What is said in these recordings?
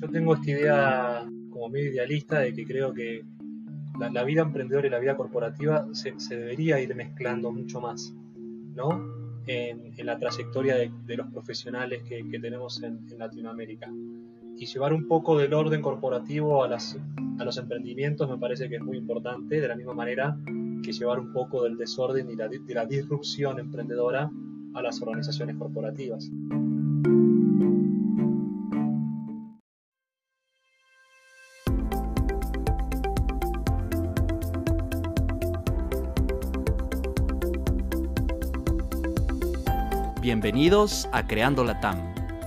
Yo tengo esta idea como medio idealista de que creo que la, vida emprendedora y la vida corporativa se, debería ir mezclando mucho más, ¿no? En, la trayectoria de, los profesionales que, tenemos en, Latinoamérica. Y llevar un poco del orden corporativo a, las, a los emprendimientos me parece que es muy importante, de la misma manera que llevar un poco del desorden y la, de la disrupción emprendedora a las organizaciones corporativas. Bienvenidos a Creando la TAM,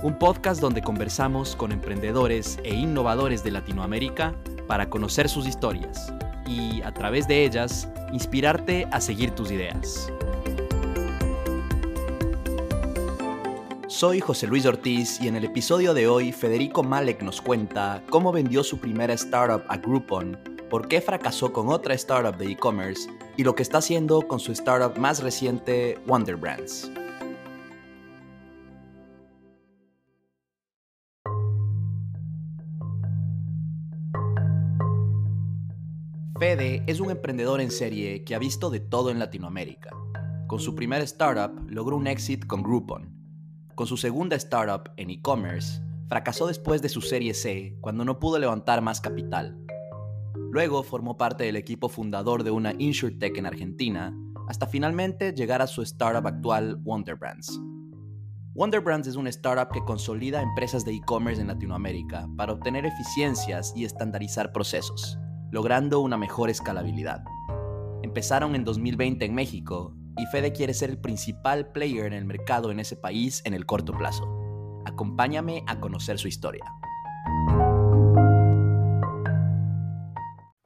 un podcast donde conversamos con emprendedores e innovadores de Latinoamérica para conocer sus historias y, a través de ellas, inspirarte a seguir tus ideas. Soy José Luis Ortiz y en el episodio de hoy Federico Malek nos cuenta cómo vendió su primera startup a Groupon, por qué fracasó con otra startup de e-commerce y lo que está haciendo con su startup más reciente, Wonder Brands. Fede es un emprendedor en serie que ha visto de todo en Latinoamérica. Con su primera startup logró un éxito con Groupon. Con su segunda startup en e-commerce, fracasó después de su serie C cuando no pudo levantar más capital. Luego formó parte del equipo fundador de una insurtech en Argentina, hasta finalmente llegar a su startup actual Wonder Brands. Wonder Brands es una startup que consolida empresas de e-commerce en Latinoamérica para obtener eficiencias y estandarizar procesos logrando una mejor escalabilidad. Empezaron en 2020 en México y Fede quiere ser el principal player en el mercado en ese país en el corto plazo. Acompáñame a conocer su historia.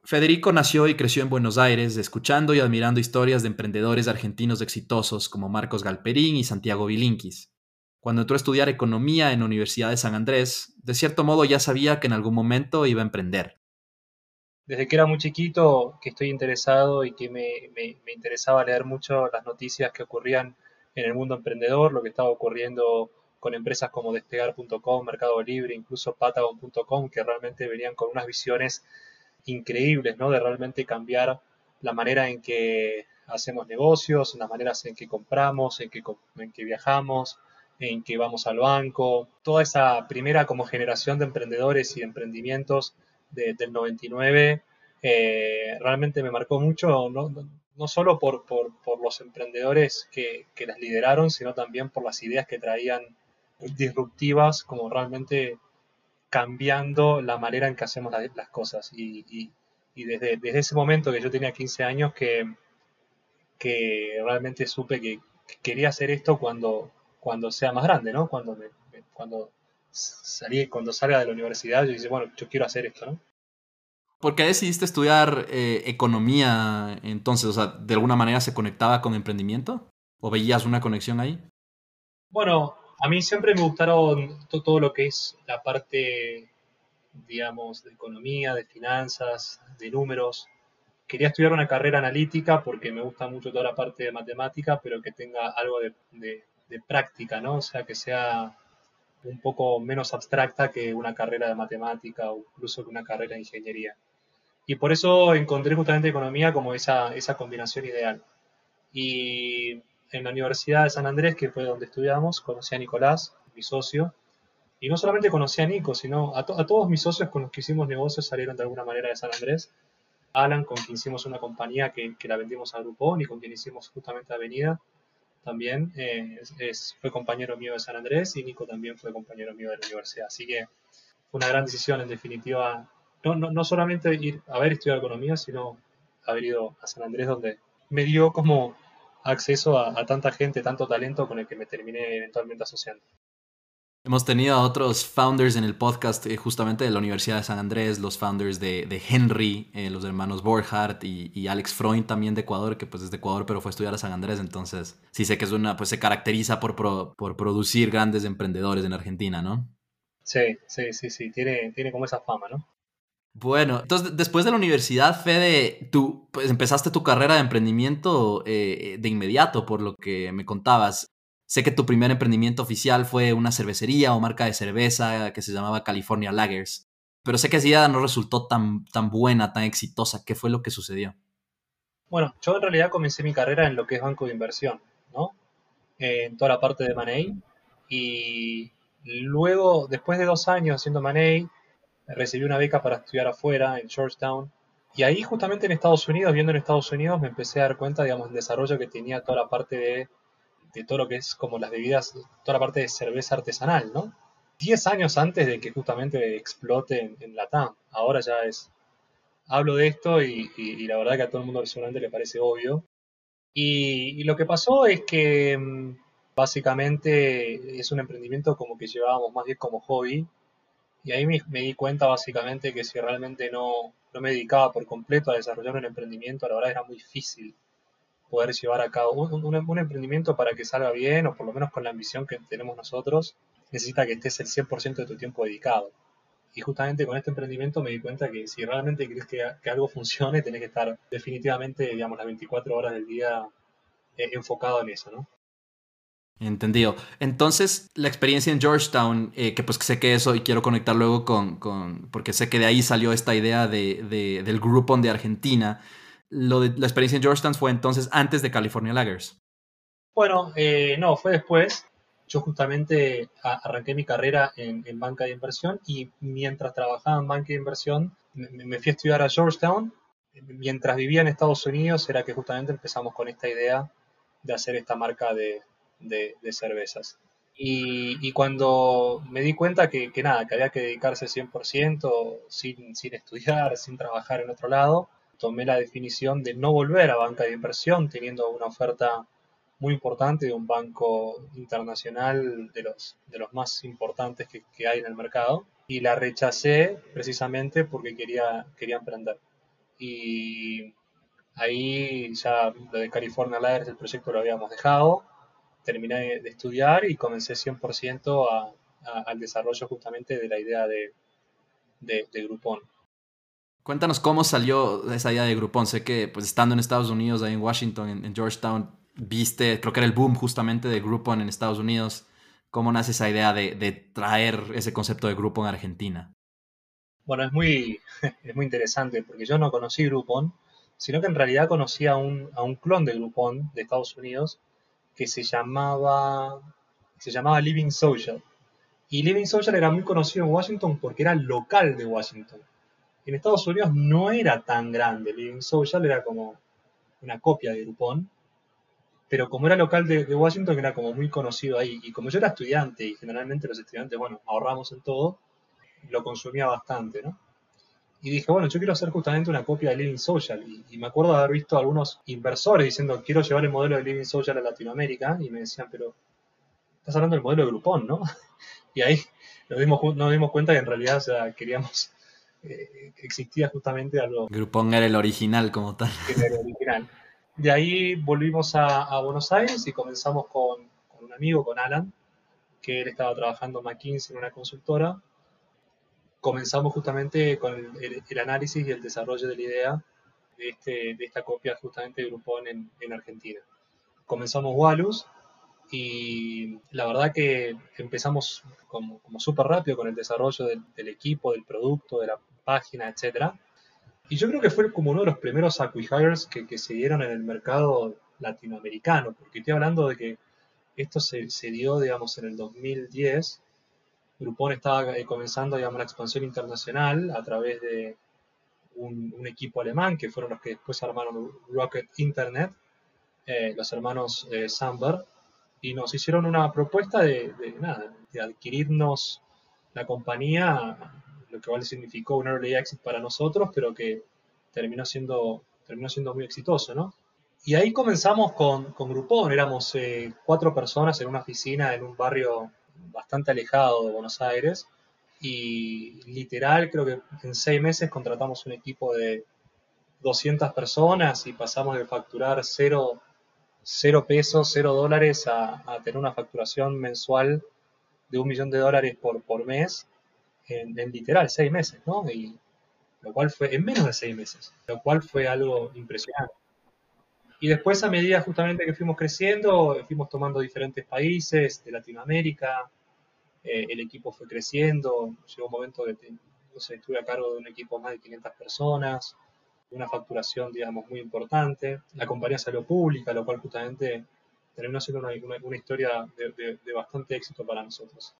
Federico nació y creció en Buenos Aires, escuchando y admirando historias de emprendedores argentinos exitosos como Marcos Galperín y Santiago Bilinkis. Cuando entró a estudiar economía en la Universidad de San Andrés, de cierto modo ya sabía que en algún momento iba a emprender desde que era muy chiquito que estoy interesado y que me, interesaba leer mucho las noticias que ocurrían en el mundo emprendedor, lo que estaba ocurriendo con empresas como despegar.com, Mercado Libre, incluso Patagon.com, que realmente venían con unas visiones increíbles, ¿no? De realmente cambiar la manera en que hacemos negocios, las maneras en que compramos, en que, viajamos, en que vamos al banco. Toda esa primera como generación de emprendedores y emprendimientos del 99 eh, realmente me marcó mucho, no, no solo por, por, los emprendedores que, que, las lideraron, sino también por las ideas que traían disruptivas, como realmente cambiando la manera en que hacemos las, cosas. Y, y, desde, desde, ese momento que yo tenía 15 años que, que realmente supe que, quería hacer esto cuando, cuando sea más grande, ¿no? Cuando, cuando salí, cuando salga de la universidad, yo dije, bueno, yo quiero hacer esto, ¿no? ¿Por qué decidiste estudiar eh, economía entonces? O sea, ¿de alguna manera se conectaba con emprendimiento? ¿O veías una conexión ahí? Bueno, a mí siempre me gustaron todo lo que es la parte, digamos, de economía, de finanzas, de números. Quería estudiar una carrera analítica porque me gusta mucho toda la parte de matemática, pero que tenga algo de, de práctica, ¿no? O sea, que sea un poco menos abstracta que una carrera de matemática o incluso que una carrera de ingeniería. Y por eso encontré justamente economía como esa, esa combinación ideal. Y en la Universidad de San Andrés, que fue donde estudiamos, conocí a Nicolás, mi socio. Y no solamente conocí a Nico, sino a, todos mis socios con los que hicimos negocios salieron de alguna manera de San Andrés. Alan, con quien hicimos una compañía que, que la vendimos a Groupon y con quien hicimos justamente Avenida también eh, es, fue compañero mío de San Andrés y Nico también fue compañero mío de la universidad. Así que fue una gran decisión, en definitiva, no, no, no solamente ir, haber estudiado economía, sino haber ido a San Andrés, donde me dio como acceso a, a tanta gente, tanto talento con el que me terminé eventualmente asociando. Hemos tenido a otros founders en el podcast eh, justamente de la Universidad de San Andrés, los founders de, Henry, eh, los hermanos Borhardt y, Alex Freund también de Ecuador, que pues es de Ecuador pero fue a estudiar a San Andrés, entonces sí sé que es una, pues se caracteriza por, por producir grandes emprendedores en Argentina, ¿no? Sí, sí, sí, sí, tiene, tiene como esa fama, ¿no? Bueno, entonces después de la universidad, Fede, tú pues, empezaste tu carrera de emprendimiento eh, de inmediato, por lo que me contabas. Sé que tu primer emprendimiento oficial fue una cervecería o marca de cerveza que se llamaba California Lagers, pero sé que esa idea no resultó tan, tan buena, tan exitosa. ¿Qué fue lo que sucedió? Bueno, yo en realidad comencé mi carrera en lo que es banco de inversión, ¿no? en toda la parte de Money. Y luego, después de dos años haciendo Money, recibí una beca para estudiar afuera, en Georgetown. Y ahí justamente en Estados Unidos, viendo en Estados Unidos, me empecé a dar cuenta, digamos, del desarrollo que tenía toda la parte de, de todo lo que es como las bebidas, toda la parte de cerveza artesanal, ¿no? Diez años antes de que justamente explote en, en Latam. Ahora ya es... Hablo de esto y, y, la verdad que a todo el mundo seguramente le parece obvio. Y, y lo que pasó es que mm, básicamente es un emprendimiento como que llevábamos más bien como hobby y ahí me, di cuenta básicamente que si realmente no, no, me dedicaba por completo a desarrollar un emprendimiento, la verdad era muy difícil poder llevar a cabo un, un, emprendimiento para que salga bien, o por lo menos con la ambición que tenemos nosotros, necesita que estés el 100% de tu tiempo dedicado. Y justamente con este emprendimiento me di cuenta que si realmente querés que, que algo funcione, tenés que estar definitivamente, digamos, las 24 horas del día eh, enfocado en eso, ¿no? Entendido. Entonces, la experiencia en Georgetown, eh, que pues sé que eso y quiero conectar luego con, con, porque sé que de ahí salió esta idea de, de, del Groupon de Argentina. Lo de, la experiencia en Georgetown fue entonces antes de California Lagers. Bueno, eh, no, fue después. Yo justamente arranqué mi carrera en, en, banca de inversión y mientras trabajaba en banca de inversión me, me fui a estudiar a Georgetown. Mientras vivía en Estados Unidos era que justamente empezamos con esta idea de hacer esta marca de, de, cervezas. Y, cuando me di cuenta que, nada, que había que dedicarse 100% sin, sin estudiar, sin trabajar en otro lado, tomé la definición de no volver a banca de inversión teniendo una oferta muy importante de un banco internacional de los, de los más importantes que, que hay en el mercado y la rechacé precisamente porque quería, quería emprender. Y ahí ya lo de California Lighters, el proyecto lo habíamos dejado terminé de estudiar y comencé 100% a, al desarrollo justamente de la idea de, de, Groupon. Cuéntanos cómo salió esa idea de Groupon. Sé que pues estando en Estados Unidos, ahí en Washington, en, Georgetown, viste, creo que era el boom justamente de Groupon en Estados Unidos. ¿Cómo nace esa idea de, traer ese concepto de Groupon a Argentina? Bueno, es muy, es muy interesante porque yo no conocí Groupon, sino que en realidad conocí a un, a un clon de Groupon de Estados Unidos que se llamaba, se llamaba Living Social. Y Living Social era muy conocido en Washington porque era local de Washington. En Estados Unidos no era tan grande. Living Social era como una copia de Groupon. Pero como era local de, de, Washington, era como muy conocido ahí. Y como yo era estudiante, y generalmente los estudiantes, bueno, ahorramos en todo, lo consumía bastante, ¿no? y dije, bueno, yo quiero hacer justamente una copia de Living Social. Y, me acuerdo de haber visto algunos inversores diciendo, quiero llevar el modelo de Living Social a Latinoamérica. Y me decían, pero estás hablando del modelo de Groupon, ¿no? Y ahí nos dimos, nos dimos cuenta que en realidad queríamos, eh, existía justamente algo. Groupon era el original como tal. Era el original. De ahí volvimos a, a Buenos Aires y comenzamos con, con un amigo, con Alan, que él estaba trabajando en McKinsey en una consultora comenzamos justamente con el, análisis y el desarrollo de la idea de, este, de esta copia justamente de Groupon en, en Argentina. Comenzamos Walus y la verdad que empezamos como, como súper rápido con el desarrollo del, equipo, del producto, de la página, etc. Y yo creo que fue como uno de los primeros acquihires que, que se dieron en el mercado latinoamericano, porque estoy hablando de que esto se, se dio, digamos, en el 2010 Groupon estaba eh, comenzando digamos, la expansión internacional a través de un, un, equipo alemán, que fueron los que después armaron Rocket Internet, eh, los hermanos eh, Samberg, y nos hicieron una propuesta de, de, nada, de adquirirnos la compañía, lo que igual significó un early exit para nosotros, pero que terminó siendo, terminó siendo muy exitoso, ¿no? Y ahí comenzamos con, con Groupon, éramos eh, cuatro personas en una oficina en un barrio bastante alejado de Buenos Aires y literal creo que en seis meses contratamos un equipo de 200 personas y pasamos de facturar cero, cero pesos, cero dólares a, tener una facturación mensual de un millón de dólares por, por mes en, literal seis meses, ¿no? Y lo cual fue en menos de seis meses, lo cual fue algo impresionante. Y después, a medida justamente que fuimos creciendo, fuimos tomando diferentes países de Latinoamérica, eh, el equipo fue creciendo, llegó un momento que no sé, estuve a cargo de un equipo de más de 500 personas, una facturación, digamos, muy importante. La compañía salió pública, lo cual justamente terminó siendo una, una, historia de, de, bastante éxito para nosotros.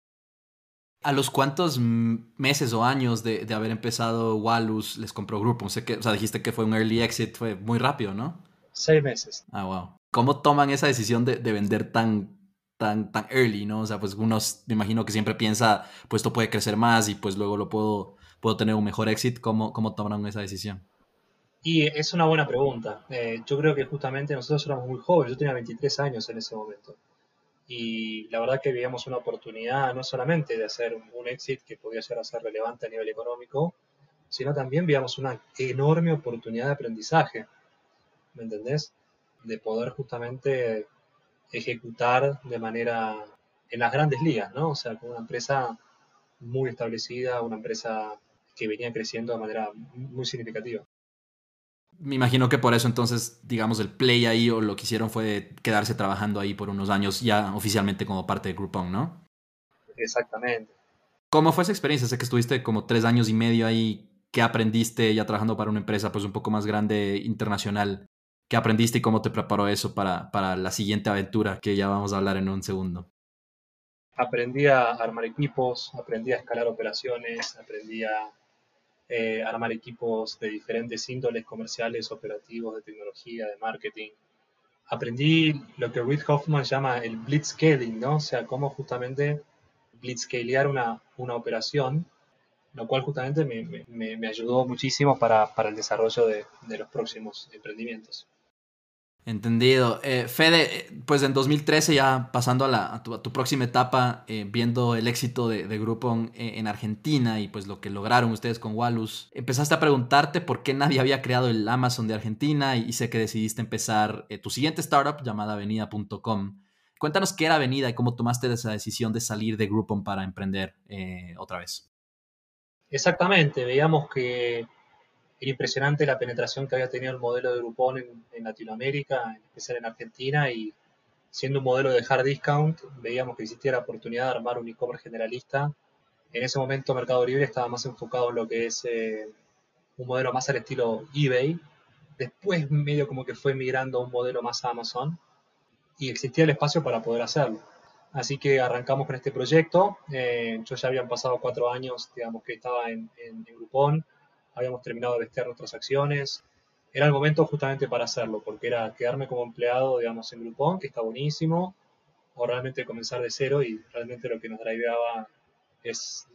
¿A los cuántos meses o años de, de haber empezado Walus les compró Grupo? Sé que, o sea, dijiste que fue un early exit, fue muy rápido, ¿no? Seis meses. Ah, wow. ¿Cómo toman esa decisión de, de vender tan, tan, tan early, no? O sea, pues uno, me imagino que siempre piensa, pues esto puede crecer más y pues luego lo puedo, puedo tener un mejor éxito. ¿Cómo, cómo tomaron esa decisión? Y es una buena pregunta. Eh, yo creo que justamente nosotros éramos muy jóvenes, yo tenía 23 años en ese momento. Y la verdad que veíamos una oportunidad no solamente de hacer un exit que podía ser hacer relevante a nivel económico, sino también veíamos una enorme oportunidad de aprendizaje. ¿Me entendés? De poder justamente ejecutar de manera en las grandes ligas, ¿no? O sea, con una empresa muy establecida, una empresa que venía creciendo de manera muy significativa. Me imagino que por eso entonces, digamos, el play ahí o lo que hicieron fue quedarse trabajando ahí por unos años ya oficialmente como parte de Groupon, ¿no? Exactamente. ¿Cómo fue esa experiencia? Sé que estuviste como tres años y medio ahí. ¿Qué aprendiste ya trabajando para una empresa pues un poco más grande, internacional? ¿Qué aprendiste y cómo te preparó eso para, para la siguiente aventura que ya vamos a hablar en un segundo? Aprendí a armar equipos, aprendí a escalar operaciones, aprendí a eh, armar equipos de diferentes índoles comerciales, operativos, de tecnología, de marketing. Aprendí lo que Reid Hoffman llama el blitzscaling, ¿no? O sea, cómo justamente blitzscalear una, una operación, lo cual justamente me, me, me ayudó muchísimo para, para el desarrollo de, de los próximos emprendimientos. Entendido. Eh, Fede, eh, pues en 2013 ya pasando a, tu, próxima etapa, eh, viendo el éxito de, de Groupon en Argentina y pues lo que lograron ustedes con Walus, empezaste a preguntarte por qué nadie había creado el Amazon de Argentina y, sé que decidiste empezar tu siguiente startup llamada Avenida.com. Cuéntanos qué era Avenida y cómo tomaste esa decisión de salir de Groupon para emprender otra vez. Exactamente, veíamos que era impresionante la penetración que había tenido el modelo de Groupon en, Latinoamérica, en especial en Argentina, y siendo un modelo de hard discount, veíamos que existía la oportunidad de armar un e-commerce generalista. En ese momento Mercado Libre estaba más enfocado en lo que es eh, un modelo más al estilo eBay. Después medio como que fue migrando a un modelo más Amazon y existía el espacio para poder hacerlo. Así que arrancamos con este proyecto. Eh, yo ya habían pasado cuatro años, digamos, que estaba en, en, en Groupon habíamos terminado de vestir nuestras acciones. Era el momento justamente para hacerlo, porque era quedarme como empleado, digamos, en Groupon, que está buenísimo, o realmente comenzar de cero y realmente lo que nos driveaba es,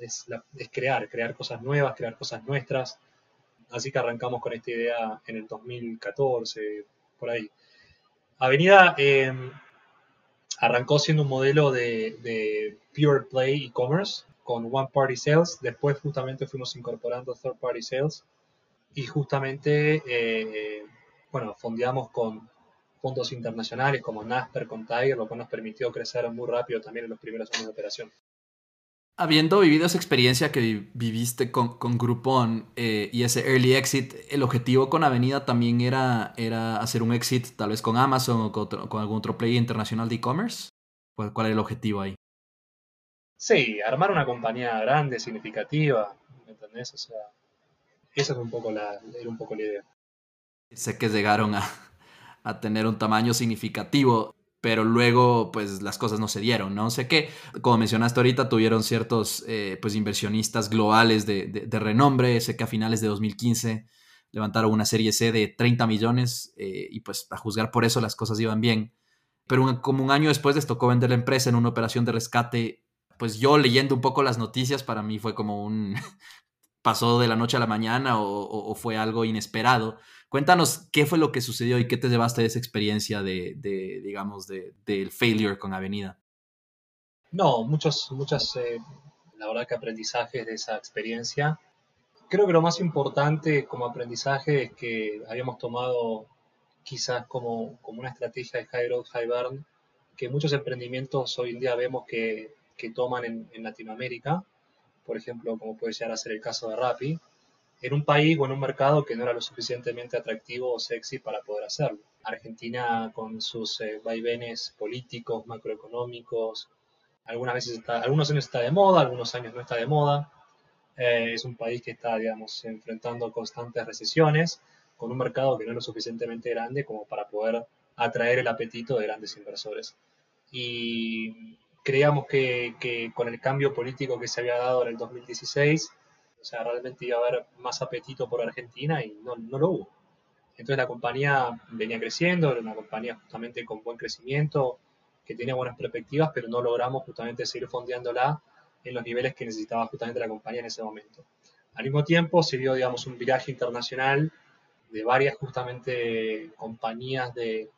es, es crear, crear cosas nuevas, crear cosas nuestras. Así que arrancamos con esta idea en el 2014, por ahí. Avenida eh, arrancó siendo un modelo de, de Pure Play e-commerce, con One Party Sales. Después justamente fuimos incorporando Third Party Sales y justamente, eh, bueno, fondeamos con fondos internacionales como Nasper, con Tiger, lo cual nos permitió crecer muy rápido también en los primeros años de operación. Habiendo vivido esa experiencia que viviste con, con Groupon eh, y ese early exit, ¿el objetivo con Avenida también era, era hacer un exit tal vez con Amazon o con, con algún otro player internacional de e-commerce? ¿Cuál era el objetivo ahí? Sí, armar una compañía grande, significativa, ¿me entendés? O sea, esa es un poco la, era un poco la idea. Sé que llegaron a, a tener un tamaño significativo, pero luego pues las cosas no se dieron, ¿no? Sé que, como mencionaste ahorita, tuvieron ciertos eh, pues inversionistas globales de, de, renombre, sé que a finales de 2015 levantaron una serie C de 30 millones eh, y pues a juzgar por eso las cosas iban bien. Pero como un año después les tocó vender la empresa en una operación de rescate pues yo leyendo un poco las noticias, para mí fue como un... pasó de la noche a la mañana o, fue algo inesperado. Cuéntanos qué fue lo que sucedió y qué te llevaste de esa experiencia de, digamos, de, del failure con Avenida. No, muchos, muchas, eh, la verdad que aprendizajes de esa experiencia. Creo que lo más importante como aprendizaje es que habíamos tomado quizás como, como una estrategia de high growth, high burn, que muchos emprendimientos hoy en día vemos que que toman en, Latinoamérica, por ejemplo, como puede llegar a ser el caso de Rappi, en un país o en un mercado que no era lo suficientemente atractivo o sexy para poder hacerlo. Argentina con sus eh, vaivenes políticos, macroeconómicos, algunas veces está, algunos años está de moda, algunos años no está de moda. Eh, es un país que está, digamos, enfrentando constantes recesiones, con un mercado que no es lo suficientemente grande como para poder atraer el apetito de grandes inversores. Y creíamos que, con el cambio político que se había dado en el 2016, o sea, realmente iba a haber más apetito por Argentina y no, no lo hubo. Entonces la compañía venía creciendo, era una compañía justamente con buen crecimiento, que tenía buenas perspectivas, pero no logramos justamente seguir fondeándola en los niveles que necesitaba justamente la compañía en ese momento. Al mismo tiempo se dio, digamos, un viraje internacional de varias justamente compañías de...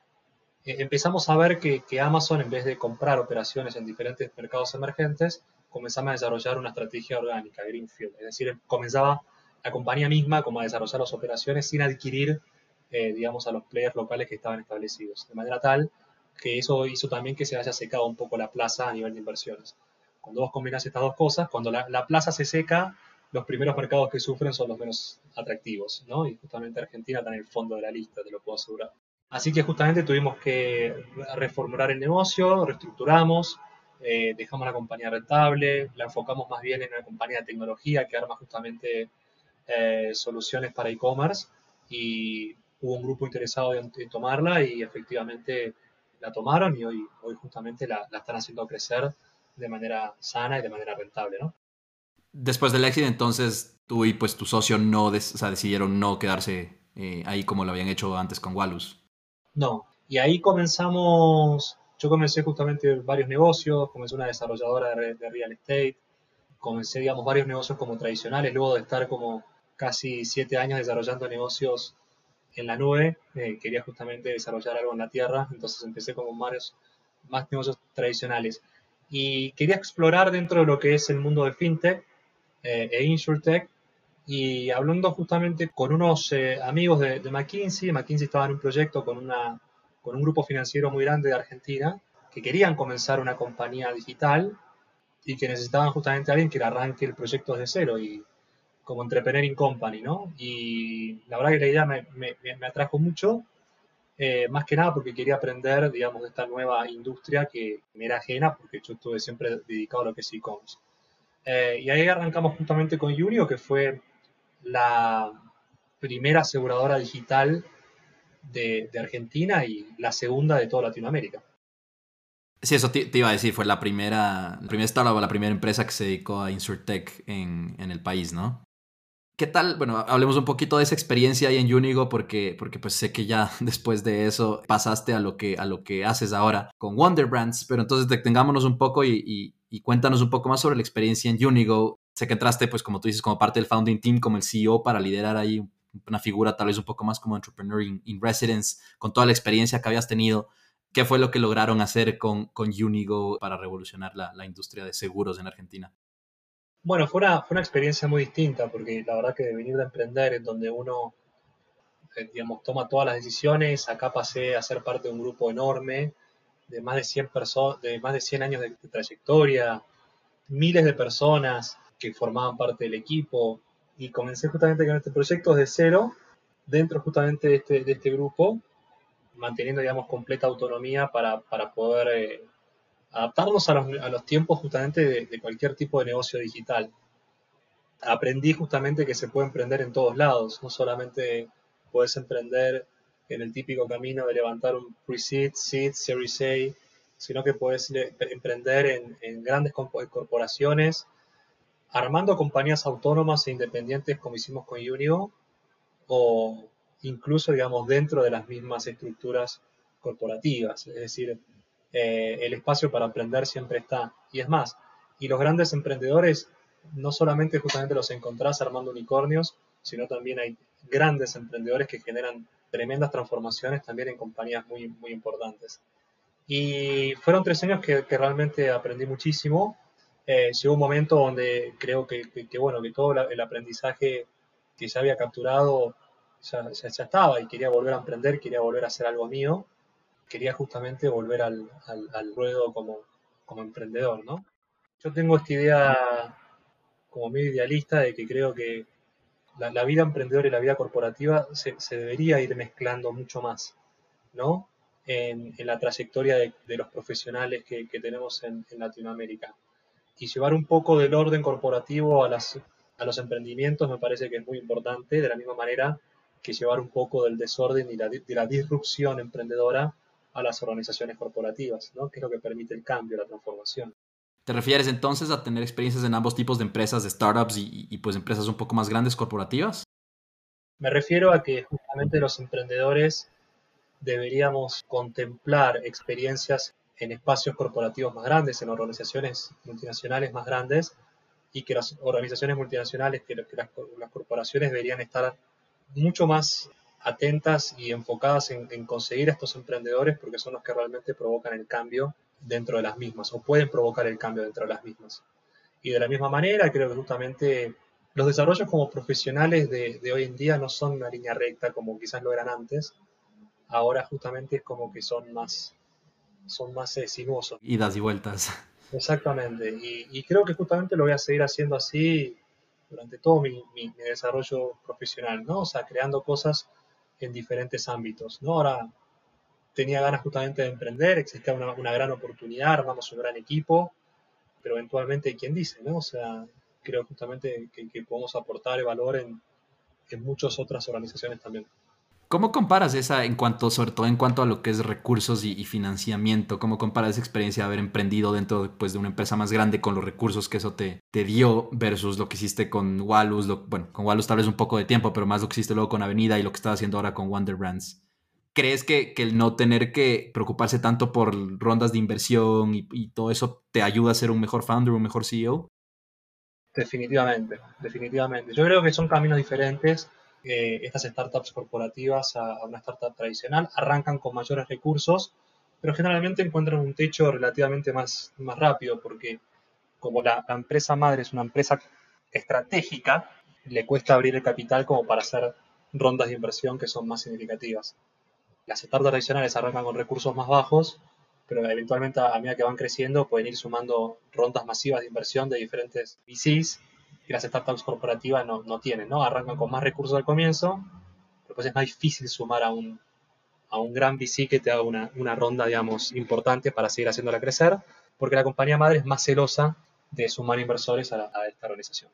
Eh, empezamos a ver que, Amazon, en vez de comprar operaciones en diferentes mercados emergentes, comenzaba a desarrollar una estrategia orgánica, Greenfield. Es decir, comenzaba la compañía misma a desarrollar las operaciones sin adquirir, eh, digamos, a los players locales que estaban establecidos. De manera tal que eso hizo también que se haya secado un poco la plaza a nivel de inversiones. Cuando vos combinas estas dos cosas, cuando la, la, plaza se seca, los primeros mercados que sufren son los menos atractivos, ¿no? Y justamente Argentina está en el fondo de la lista, te lo puedo asegurar. Así que justamente tuvimos que reformular el negocio, reestructuramos, eh, dejamos la compañía rentable, la enfocamos más bien en una compañía de tecnología que arma justamente eh, soluciones para e-commerce y hubo un grupo interesado en, en, tomarla y efectivamente la tomaron y hoy, hoy justamente la, la están haciendo crecer de manera sana y de manera rentable, ¿no? Después del éxito, entonces, tú y pues tu socio no o sea, decidieron no quedarse eh, ahí como lo habían hecho antes con Walus. No, y ahí comenzamos, yo comencé justamente varios negocios, comencé una desarrolladora de, de real estate, comencé, digamos, varios negocios como tradicionales, luego de estar como casi siete años desarrollando negocios en la nube, eh, quería justamente desarrollar algo en la tierra, entonces empecé como varios más negocios tradicionales. Y quería explorar dentro de lo que es el mundo de fintech eh, e insurtech y hablando justamente con unos eh, amigos de, de, McKinsey, McKinsey estaba en un proyecto con, una, con un grupo financiero muy grande de Argentina que querían comenzar una compañía digital y que necesitaban justamente a alguien que arranque el proyecto desde cero y como Entrepreneur Company, ¿no? Y la verdad que la idea me, me, me atrajo mucho eh, más que nada porque quería aprender, digamos, de esta nueva industria que me era ajena, porque yo estuve siempre dedicado a lo que es e-commerce. Eh, y ahí arrancamos justamente con Unio, que fue la primera aseguradora digital de, Argentina y la segunda de toda Latinoamérica. Sí, eso te, iba a decir, fue la primera, la primera startup, la primera empresa que se dedicó a InsurTech en, en el país, ¿no? ¿Qué tal? Bueno, hablemos un poquito de esa experiencia ahí en Unigo porque, porque pues sé que ya después de eso pasaste a lo que, a lo que haces ahora con Wonder Brands, pero entonces detengámonos un poco y cuéntanos un poco más sobre la experiencia en Unigo. Sé que entraste, pues como tú dices, como parte del founding team, como el CEO para liderar ahí una figura tal vez un poco más como entrepreneur in, residence, con toda la experiencia que habías tenido. ¿Qué fue lo que lograron hacer con, con Unigo para revolucionar la, la industria de seguros en Argentina? Bueno, fue una, fue una experiencia muy distinta, porque la verdad que venir de emprender en donde uno, eh, digamos, toma todas las decisiones, acá pasé a ser parte de un grupo enorme, de más de 100 personas, de más de 100 años de, trayectoria, miles de personas que formaban parte del equipo, y comencé justamente con este proyecto de cero, dentro justamente de este, de este grupo, manteniendo, digamos, completa autonomía para, para poder eh, adaptarnos a los, a los tiempos justamente de, cualquier tipo de negocio digital. Aprendí justamente que se puede emprender en todos lados, no solamente puedes emprender en el típico camino de levantar un pre-seed, seed, series A, sino que puedes emprender en, en grandes corporaciones, armando compañías autónomas e independientes como hicimos con Unio, o incluso, digamos, dentro de las mismas estructuras corporativas. Es decir, eh, el espacio para aprender siempre está. Y es más, y los grandes emprendedores no solamente justamente los encontrás armando unicornios, sino también hay grandes emprendedores que generan tremendas transformaciones también en compañías muy, muy importantes. Y fueron tres años que, que realmente aprendí muchísimo. Eh, llegó un momento donde creo que, que, que, bueno, que todo el aprendizaje que ya había capturado ya, ya, estaba y quería volver a emprender, quería volver a hacer algo mío quería justamente volver al, al, ruedo como, como emprendedor, ¿no? Yo tengo esta idea como medio idealista de que creo que la, la vida emprendedora y la vida corporativa se, se, debería ir mezclando mucho más. ¿no? En, la trayectoria de, los profesionales que, tenemos en, Latinoamérica. Y llevar un poco del orden corporativo a, las, a los emprendimientos me parece que es muy importante, de la misma manera que llevar un poco del desorden y la, de la disrupción emprendedora a las organizaciones corporativas, ¿no? que es lo que permite el cambio, la transformación. ¿Te refieres entonces a tener experiencias en ambos tipos de empresas, de startups y, y, pues empresas un poco más grandes corporativas? Me refiero a que justamente los emprendedores deberíamos contemplar experiencias en espacios corporativos más grandes, en organizaciones multinacionales más grandes, y que las organizaciones multinacionales, que, las, corporaciones deberían estar mucho más atentas y enfocadas en, en, conseguir a estos emprendedores porque son los que realmente provocan el cambio dentro de las mismas o pueden provocar el cambio dentro de las mismas. Y de la misma manera, creo que justamente los desarrollos como profesionales de, hoy en día no son una línea recta como quizás lo eran antes. Ahora justamente es como que son más, son más eh, sinuosos. Idas y vueltas. Exactamente. Y, creo que justamente lo voy a seguir haciendo así durante todo mi, mi, desarrollo profesional, ¿no? O sea, creando cosas en diferentes ámbitos, ¿no? Ahora tenía ganas justamente de emprender, existía una, una, gran oportunidad, armamos un gran equipo, pero eventualmente, ¿quién dice? ¿no? O sea, creo justamente que, podemos aportar valor en, en muchas otras organizaciones también. ¿Cómo comparas esa en cuanto, sobre todo en cuanto a lo que es recursos y, financiamiento? ¿Cómo comparas esa experiencia de haber emprendido dentro pues, de una empresa más grande con los recursos que eso te, te dio versus lo que hiciste con Walus? bueno, con Walus tal vez un poco de tiempo, pero más lo que hiciste luego con Avenida y lo que estás haciendo ahora con Wonder Brands. ¿Crees que, el no tener que preocuparse tanto por rondas de inversión y, todo eso te ayuda a ser un mejor founder, un mejor CEO? Definitivamente, definitivamente. Yo creo que son caminos diferentes. Estas startups corporativas a, una startup tradicional arrancan con mayores recursos, pero generalmente encuentran un techo relativamente más, más rápido porque como la, la empresa madre es una empresa estratégica, le cuesta abrir el capital como para hacer rondas de inversión que son más significativas. Las startups tradicionales arrancan con recursos más bajos, pero eventualmente a medida que van creciendo pueden ir sumando rondas masivas de inversión de diferentes VCs que las startups corporativas no, no tienen, ¿no? Arrancan con más recursos al comienzo, pero pues es más difícil sumar a un, a un gran VC que te haga una, una ronda, digamos, importante para seguir haciéndola crecer, porque la compañía madre es más celosa de sumar inversores a, a esta organización.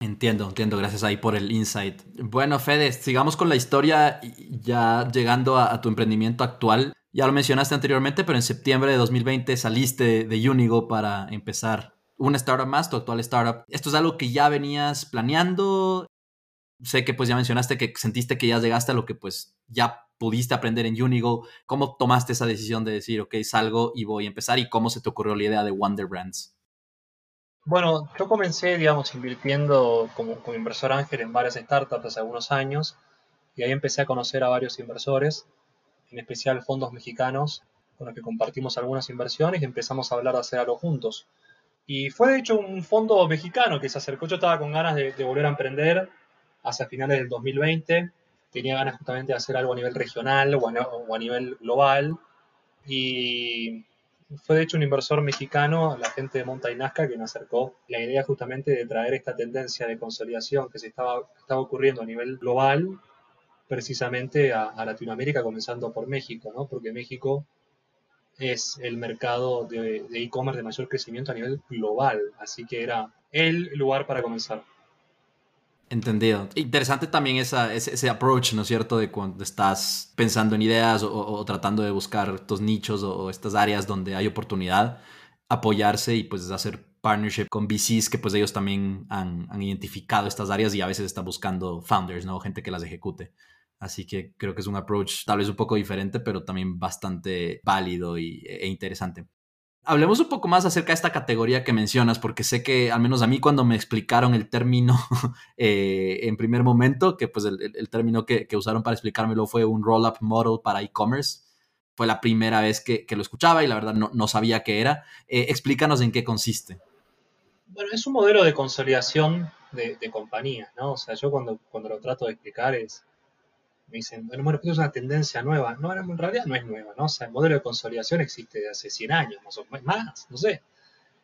Entiendo, entiendo, gracias ahí por el insight. Bueno, Fede, sigamos con la historia, ya llegando a, tu emprendimiento actual. Ya lo mencionaste anteriormente, pero en septiembre de 2020 saliste de Unigo para empezar una startup más, tu actual startup. ¿Esto es algo que ya venías planeando? Sé que pues ya mencionaste que sentiste que ya llegaste a lo que pues ya pudiste aprender en Unigo. ¿Cómo tomaste esa decisión de decir, ok, salgo y voy a empezar? ¿Y cómo se te ocurrió la idea de Wonder Brands? Bueno, yo comencé, digamos, invirtiendo como, inversor ángel en varias startups hace algunos años y ahí empecé a conocer a varios inversores, en especial fondos mexicanos con los que compartimos algunas inversiones y empezamos a hablar de hacer algo juntos. Y fue de hecho un fondo mexicano que se acercó, yo estaba con ganas de, volver a emprender hacia finales del 2020, tenía ganas justamente de hacer algo a nivel regional o a nivel global. Y fue de hecho un inversor mexicano, la gente de Monta Nazca, que me acercó la idea justamente de traer esta tendencia de consolidación que se estaba, estaba ocurriendo a nivel global, precisamente a, Latinoamérica, comenzando por México, ¿no? porque México es el mercado de e-commerce de mayor crecimiento a nivel global, así que era el lugar para comenzar. Entendido. Interesante también esa, ese, approach, ¿no es cierto? De cuando estás pensando en ideas o, tratando de buscar estos nichos o, estas áreas donde hay oportunidad, apoyarse y pues hacer partnership con VCs que pues ellos también han, identificado estas áreas y a veces están buscando founders, ¿no? Gente que las ejecute. Así que creo que es un approach tal vez un poco diferente, pero también bastante válido y, e interesante. Hablemos un poco más acerca de esta categoría que mencionas, porque sé que al menos a mí cuando me explicaron el término eh, en primer momento, que pues el, término que, usaron para explicármelo fue un roll-up model para e-commerce, fue la primera vez que, lo escuchaba y la verdad no, sabía qué era. Eh, explícanos en qué consiste. Bueno, es un modelo de consolidación de, de compañías, ¿no? O sea, yo cuando, cuando lo trato de explicar es, me dicen, bueno, bueno, esto es una tendencia nueva. No, en realidad no es nueva, ¿no? O sea, el modelo de consolidación existe de hace 100 años, más o más, no sé.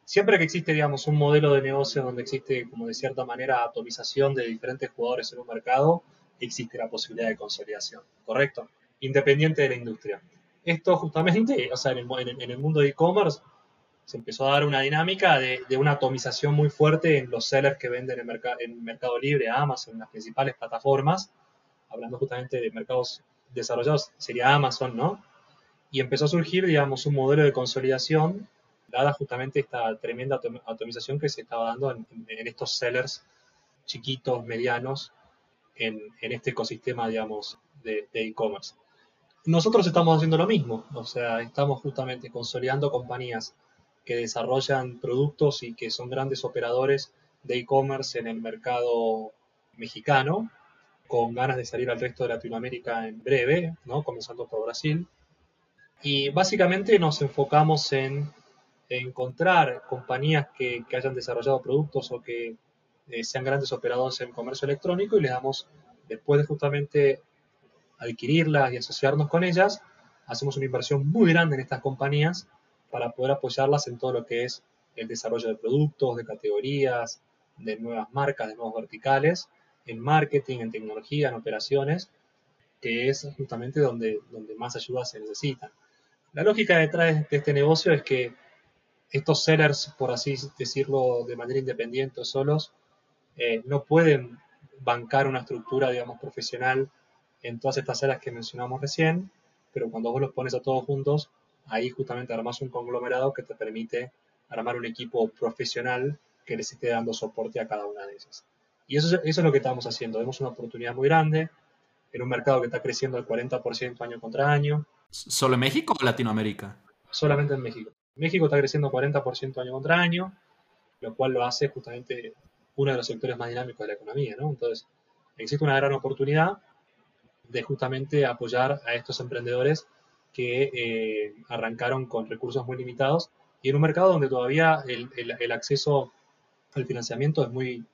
Siempre que existe, digamos, un modelo de negocio donde existe, como de cierta manera, atomización de diferentes jugadores en un mercado, existe la posibilidad de consolidación, ¿correcto? independiente de la industria. Esto justamente, o sea, en el, mundo de e-commerce se empezó a dar una dinámica de, una atomización muy fuerte en los sellers que venden en, en Mercado Libre, Amazon, en las principales plataformas, hablando justamente de mercados desarrollados, sería Amazon, ¿no? Y empezó a surgir, digamos, un modelo de consolidación, dada justamente esta tremenda atomización que se estaba dando en, estos sellers chiquitos, medianos, en, este ecosistema, digamos, de e-commerce. Nosotros estamos haciendo lo mismo, o sea, estamos justamente consolidando compañías que desarrollan productos y que son grandes operadores de e-commerce en el mercado mexicano, con ganas de salir al resto de Latinoamérica en breve, ¿no? comenzando por Brasil. Y básicamente nos enfocamos en, encontrar compañías que, hayan desarrollado productos o que eh, sean grandes operadores en comercio electrónico y les damos, después de justamente adquirirlas y asociarnos con ellas, hacemos una inversión muy grande en estas compañías para poder apoyarlas en todo lo que es el desarrollo de productos, de categorías, de nuevas marcas, de nuevos verticales en marketing, en tecnología, en operaciones, que es justamente donde, donde más ayuda se necesita. La lógica detrás de este negocio es que estos sellers, por así decirlo, de manera independiente o solos, eh, no pueden bancar una estructura, digamos, profesional en todas estas áreas que mencionamos recién, pero cuando vos los pones a todos juntos, ahí justamente armas un conglomerado que te permite armar un equipo profesional que les esté dando soporte a cada una de esas. Y eso, eso es lo que estamos haciendo. Vemos una oportunidad muy grande en un mercado que está creciendo al 40% año contra año. ¿Solo en México o Latinoamérica? Solamente en México. México está creciendo 40% año contra año, lo cual lo hace justamente uno de los sectores más dinámicos de la economía, ¿no? Entonces, existe una gran oportunidad de justamente apoyar a estos emprendedores que eh, arrancaron con recursos muy limitados y en un mercado donde todavía el, el acceso al financiamiento es muy,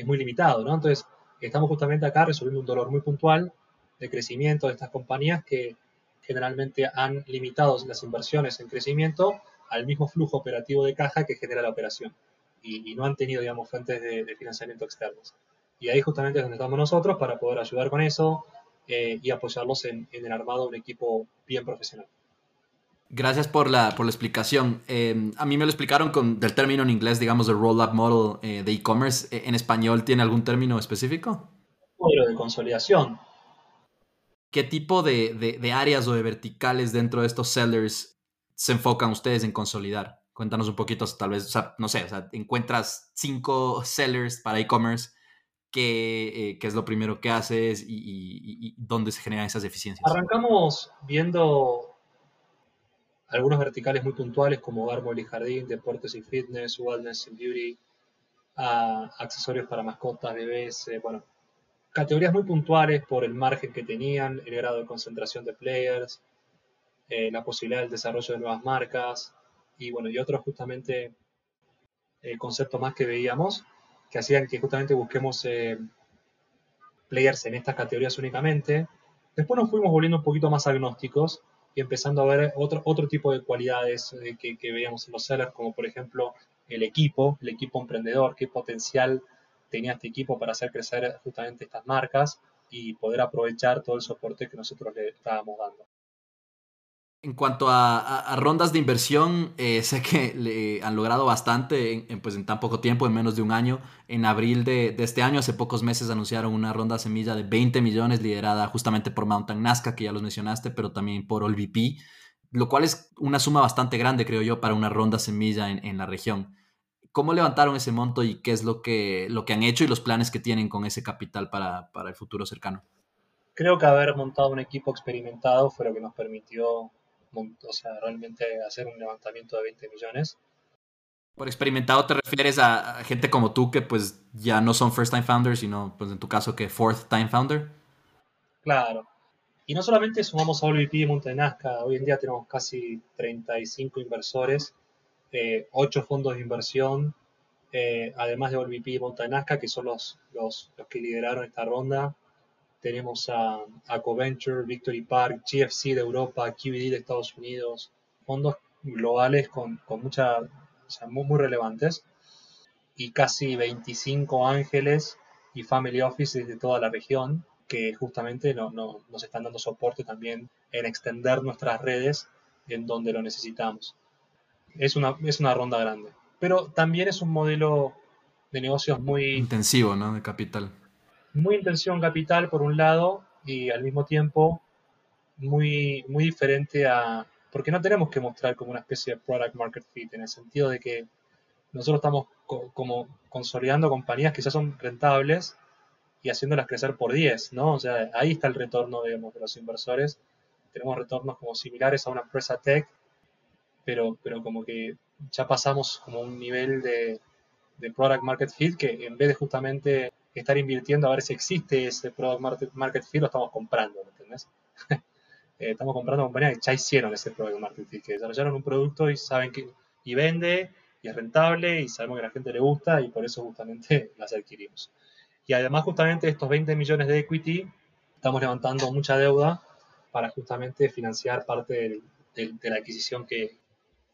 es muy limitado, ¿no? Entonces, estamos justamente acá resolviendo un dolor muy puntual de crecimiento de estas compañías que generalmente han limitado las inversiones en crecimiento al mismo flujo operativo de caja que genera la operación y, no han tenido, digamos, fuentes de, financiamiento externos. Y ahí justamente es donde estamos nosotros para poder ayudar con eso eh, y apoyarlos en, en el armado de un equipo bien profesional. Gracias por la, por la explicación. Eh, a mí me lo explicaron con del término en inglés, digamos, de roll-up model eh, de e-commerce. Eh, ¿En español tiene algún término específico? Modelo de consolidación. ¿Qué tipo de, de, áreas o de verticales dentro de estos sellers se enfocan ustedes en consolidar? Cuéntanos un poquito, tal vez, no sé, o sea, encuentras cinco sellers para e-commerce, ¿qué, ¿qué, es lo primero que haces y, y, y dónde se generan esas eficiencias? Arrancamos viendo algunos verticales muy puntuales como árbol y jardín, deportes y fitness, wellness y beauty, accesorios para mascotas, bebés, eh, bueno, categorías muy puntuales por el margen que tenían, el grado de concentración de players, eh, la posibilidad del desarrollo de nuevas marcas y bueno, y otros justamente eh, conceptos más que veíamos que hacían que justamente busquemos players en estas categorías únicamente. Después nos fuimos volviendo un poquito más agnósticos y empezando a ver otro, otro tipo de cualidades eh, que, veíamos en los sellers, como por ejemplo el equipo, el equipo emprendedor, qué potencial tenía este equipo para hacer crecer justamente estas marcas y poder aprovechar todo el soporte que nosotros le estábamos dando. En cuanto a, rondas de inversión, eh, sé que le han logrado bastante en, pues en tan poco tiempo, en menos de un año. En abril de, este año, hace pocos meses, anunciaron una ronda semilla de 20 millones liderada justamente por Mountain Nazca, que ya los mencionaste, pero también por OLVP, lo cual es una suma bastante grande, creo yo, para una ronda semilla en, la región. ¿Cómo levantaron ese monto y qué es lo que, lo que han hecho y los planes que tienen con ese capital para, para el futuro cercano? Creo que haber montado un equipo experimentado fue lo que nos permitió o sea, realmente hacer un levantamiento de 20 millones. Por experimentado te refieres a, gente como tú que pues ya no son first time founders, sino pues en tu caso que fourth time founder. Claro. Y no solamente sumamos a OLVP y Montenazca, hoy en día tenemos casi 35 inversores, eh, 8 fondos de inversión, eh, además de OLVP y Montenazca, que son los, los, los que lideraron esta ronda, tenemos a, a Coventure, Victory Park, GFC de Europa, QED de Estados Unidos, fondos globales con, con mucha, o sea, muy, muy relevantes, y casi 25 ángeles y family offices de toda la región, que justamente no, nos están dando soporte también en extender nuestras redes en donde lo necesitamos. Es una, es una ronda grande. Pero también es un modelo de negocios muy... Intensivo, ¿no? De capital. Muy intensivo en capital, por un lado, y al mismo tiempo muy, muy diferente a... Porque no tenemos que mostrar como una especie de product market fit, en el sentido de que nosotros estamos como consolidando compañías que ya son rentables y haciéndolas crecer por 10, ¿no? O sea, ahí está el retorno, digamos, de los inversores. Tenemos retornos como similares a una empresa tech, pero, pero como que ya pasamos como un nivel de, de product market fit que en vez de justamente estar invirtiendo a ver si existe ese product market fit, lo estamos comprando, ¿me entiendes? Eh, estamos comprando compañías que ya hicieron ese product market fit, que desarrollaron un producto y saben que y vende y es rentable y sabemos que a la gente le gusta y por eso justamente las adquirimos. Y además justamente estos 20 millones de equity estamos levantando mucha deuda para justamente financiar parte de la adquisición que,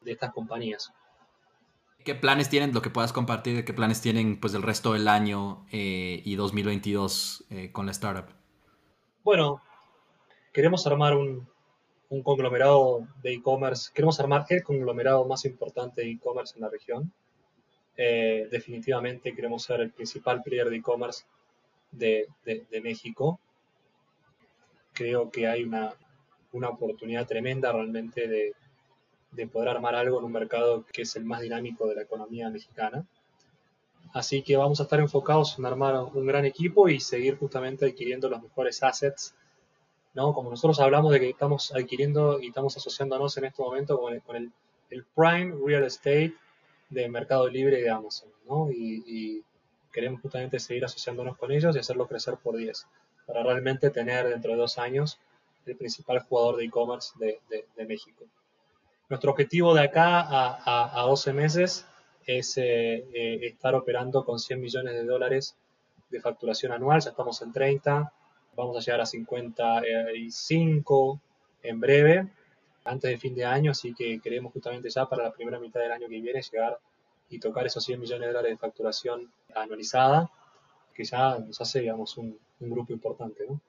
de estas compañías. ¿Qué planes tienen, lo que puedas compartir, qué planes tienen pues el resto del año eh, y 2022 eh, con la startup? Bueno, queremos armar un, conglomerado de e-commerce, queremos armar el conglomerado más importante de e-commerce en la región. Eh, definitivamente queremos ser el principal player de e-commerce de, México. Creo que hay una, oportunidad tremenda realmente de, poder armar algo en un mercado que es el más dinámico de la economía mexicana. Así que vamos a estar enfocados en armar un gran equipo y seguir justamente adquiriendo los mejores assets ¿no? Como nosotros hablamos de que estamos adquiriendo y estamos asociándonos en este momento con el, el prime real estate de Mercado Libre de Amazon, ¿no? Y, queremos justamente seguir asociándonos con ellos y hacerlo crecer por 10, para realmente tener dentro de dos años el principal jugador de e-commerce de, México. Nuestro objetivo de acá a, a, 12 meses es eh, eh, estar operando con 100 millones de dólares de facturación anual, ya estamos en 30, vamos a llegar a 55 en breve antes del fin de año, así que queremos justamente ya para la primera mitad del año que viene llegar y tocar esos 100 millones de dólares de facturación anualizada, que ya nos hace, digamos, un, grupo importante, ¿no?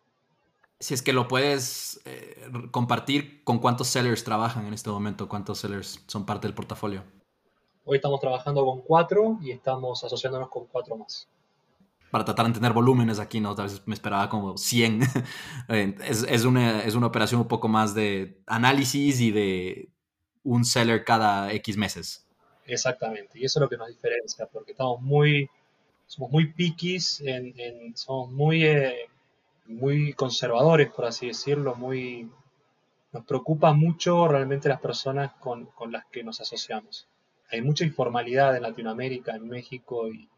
Si es que lo puedes eh, compartir, ¿con cuántos sellers trabajan en este momento? ¿Cuántos sellers son parte del portafolio? Hoy estamos trabajando con cuatro y estamos asociándonos con cuatro más para tratar de tener volúmenes aquí, ¿no? Tal vez me esperaba como 100. Eh, es, es, una, es una operación un poco más de análisis y de un seller cada X meses. Exactamente, y eso es lo que nos diferencia, porque estamos muy, somos muy piquis, en, somos muy, eh, muy conservadores, por así decirlo, muy, nos preocupa mucho realmente las personas con, con las que nos asociamos. Hay mucha informalidad en Latinoamérica, en México, y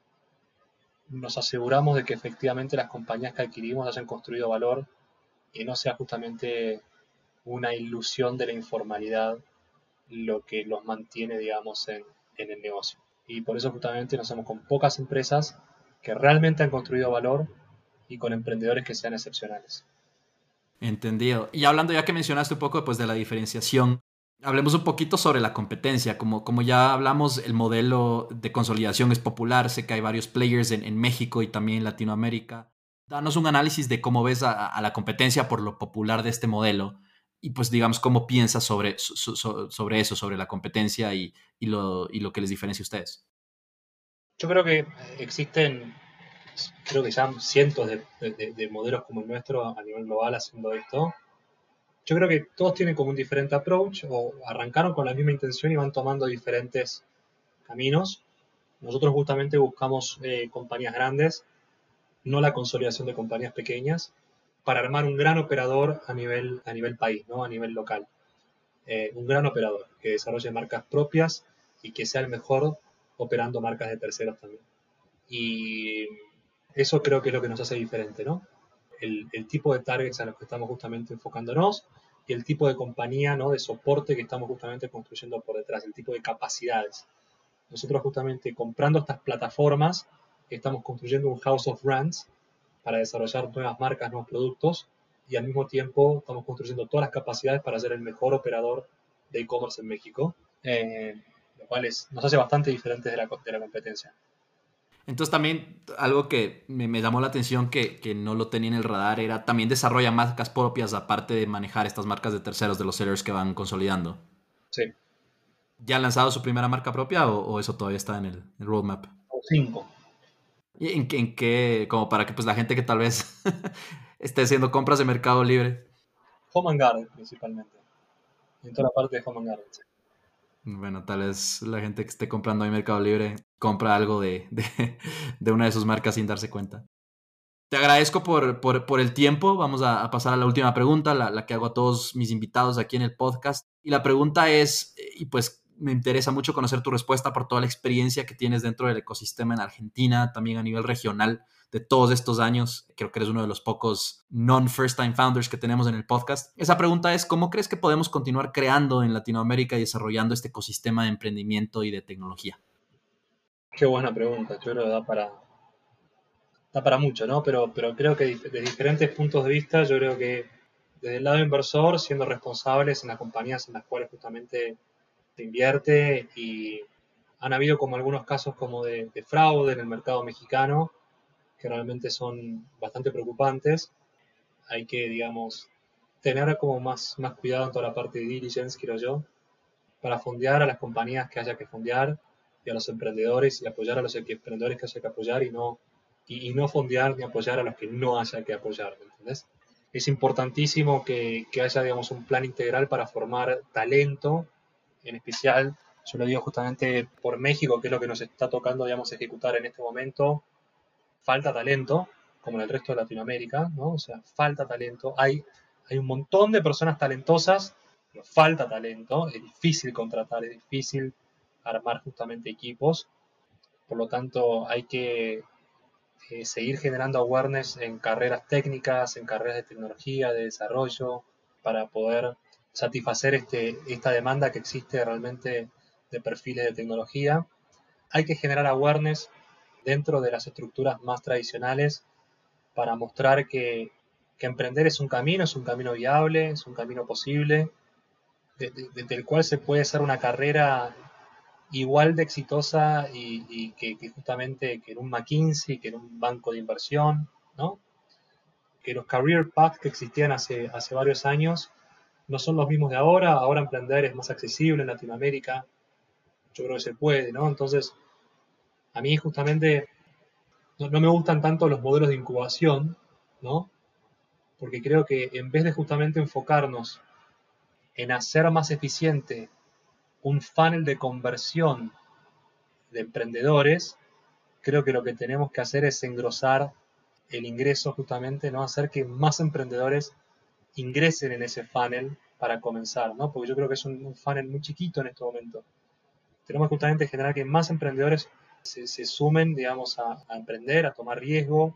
nos aseguramos de que efectivamente las compañías que adquirimos hayan construido valor y no sea justamente una ilusión de la informalidad lo que los mantiene, digamos, en, el negocio. Y por eso justamente nos hacemos con pocas empresas que realmente han construido valor y con emprendedores que sean excepcionales. Entendido. Y hablando ya que mencionaste un poco pues, de la diferenciación, Hablemos un poquito sobre la competencia. Como, como ya hablamos, el modelo de consolidación es popular. Sé que hay varios players en, México y también en Latinoamérica. Danos un análisis de cómo ves a, la competencia por lo popular de este modelo y pues digamos cómo piensas sobre, sobre eso, sobre la competencia y, lo, y lo que les diferencia a ustedes. Yo creo que existen, creo que ya cientos de modelos como el nuestro a nivel global haciendo esto yo creo que todos tienen como un diferente approach o arrancaron con la misma intención y van tomando diferentes caminos. Nosotros justamente buscamos eh, compañías grandes, no la consolidación de compañías pequeñas, para armar un gran operador a nivel, a nivel país, ¿no? a nivel local. Eh, un gran operador que desarrolle marcas propias y que sea el mejor operando marcas de terceros también. Y eso creo que es lo que nos hace diferente, ¿no? el, tipo de targets a los que estamos justamente enfocándonos y el tipo de compañía ¿no? de soporte que estamos justamente construyendo por detrás, el tipo de capacidades. Nosotros justamente comprando estas plataformas estamos construyendo un house of brands para desarrollar nuevas marcas, nuevos productos y al mismo tiempo estamos construyendo todas las capacidades para ser el mejor operador de e-commerce en México, eh, lo cual nos hace bastante diferentes de la, de la competencia. Entonces también algo que me, llamó la atención que, que, no lo tenía en el radar era también desarrolla marcas propias aparte de manejar estas marcas de terceros de los sellers que van consolidando. Sí. ¿Ya han lanzado su primera marca propia o, eso todavía está en el, roadmap? Cinco. ¿Y en, en, qué? Como para que pues la gente que tal vez esté haciendo compras de Mercado Libre. Home and Garden principalmente. En toda la parte de Home and Garden. Bueno, tal vez la gente que esté comprando en Mercado Libre compra algo de, de, una de sus marcas sin darse cuenta. Te agradezco por, por, por el tiempo. Vamos a, pasar a la última pregunta, la, la, que hago a todos mis invitados aquí en el podcast. Y la pregunta es, y pues me interesa mucho conocer tu respuesta por toda la experiencia que tienes dentro del ecosistema en Argentina, también a nivel regional de todos estos años. Creo que eres uno de los pocos non-first time founders que tenemos en el podcast. Esa pregunta es, ¿cómo crees que podemos continuar creando en Latinoamérica y desarrollando este ecosistema de emprendimiento y de tecnología? Qué buena pregunta, yo creo que da para, da para mucho, ¿no? Pero, pero creo que de diferentes puntos de vista, yo creo que desde el lado inversor, siendo responsables en las compañías en las cuales justamente se invierte y han habido como algunos casos como de fraude en el mercado mexicano que realmente son bastante preocupantes. Hay que, digamos, tener como más, más cuidado en toda la parte de diligence, quiero yo, para fondear a las compañías que haya que fondear y a los emprendedores y apoyar a los emprendedores que haya que apoyar y no, y, no fondear ni apoyar a los que no haya que apoyar, ¿entendés? Es importantísimo que, que haya, digamos, un plan integral para formar talento, en especial, yo lo digo justamente por México, que es lo que nos está tocando, digamos, ejecutar en este momento, falta talento, como en el resto de Latinoamérica, ¿no? O sea, falta talento. Hay, hay un montón de personas talentosas, pero falta talento. Es difícil contratar, es difícil armar justamente equipos. Por lo tanto, hay que eh, seguir generando awareness en carreras técnicas, en carreras de tecnología, de desarrollo, para poder satisfacer este, esta demanda que existe realmente de perfiles de tecnología. Hay que generar awareness dentro de las estructuras más tradicionales para mostrar que, emprender es un camino, es un camino viable, es un camino posible, desde el cual se puede hacer una carrera igual de exitosa y, que, justamente que en un McKinsey, que en un banco de inversión, ¿no? Que los career paths que existían hace, hace varios años no son los mismos de ahora, ahora emprender es más accesible en Latinoamérica, yo creo que se puede, ¿no? Entonces, a mí justamente no, me gustan tanto los modelos de incubación, ¿no? Porque creo que en vez de justamente enfocarnos en hacer más eficiente un funnel de conversión de emprendedores, creo que lo que tenemos que hacer es engrosar el ingreso justamente, ¿no? Hacer que más emprendedores ingresen en ese funnel para comenzar, ¿no? Porque yo creo que es un, funnel muy chiquito en este momento. Tenemos justamente generar que más emprendedores se, sumen, digamos, a, emprender, a tomar riesgo.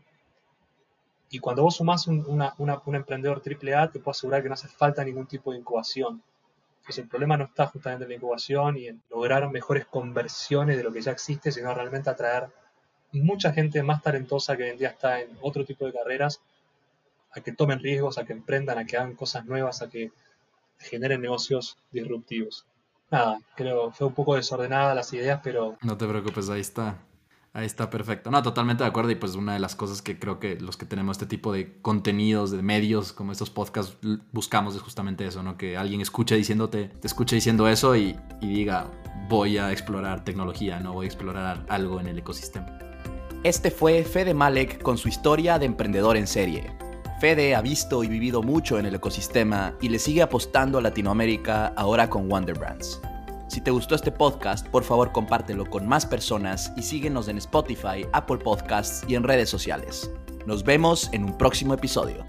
Y cuando vos sumás un, un emprendedor AAA, te puedo asegurar que no hace falta ningún tipo de incubación. Entonces el problema no está justamente en la incubación y en lograr mejores conversiones de lo que ya existe, sino realmente atraer mucha gente más talentosa que hoy en día está en otro tipo de carreras a que tomen riesgos, a que emprendan, a que hagan cosas nuevas, a que generen negocios disruptivos nada, creo fue un poco desordenada las ideas, pero... No te preocupes, ahí está. Ahí está perfecto. No, totalmente de acuerdo. Y pues una de las cosas que creo que los que tenemos este tipo de contenidos, de medios, como estos podcasts, buscamos es justamente eso, ¿no? Que alguien escuche diciéndote, te escuche diciendo eso y, y diga, voy a explorar tecnología, no voy a explorar algo en el ecosistema. Este fue Fede Malek con su historia de emprendedor en serie. Fede ha visto y vivido mucho en el ecosistema y le sigue apostando a Latinoamérica ahora con Wonder Brands. Si te gustó este podcast, por favor compártelo con más personas y síguenos en Spotify, Apple Podcasts y en redes sociales. Nos vemos en un próximo episodio.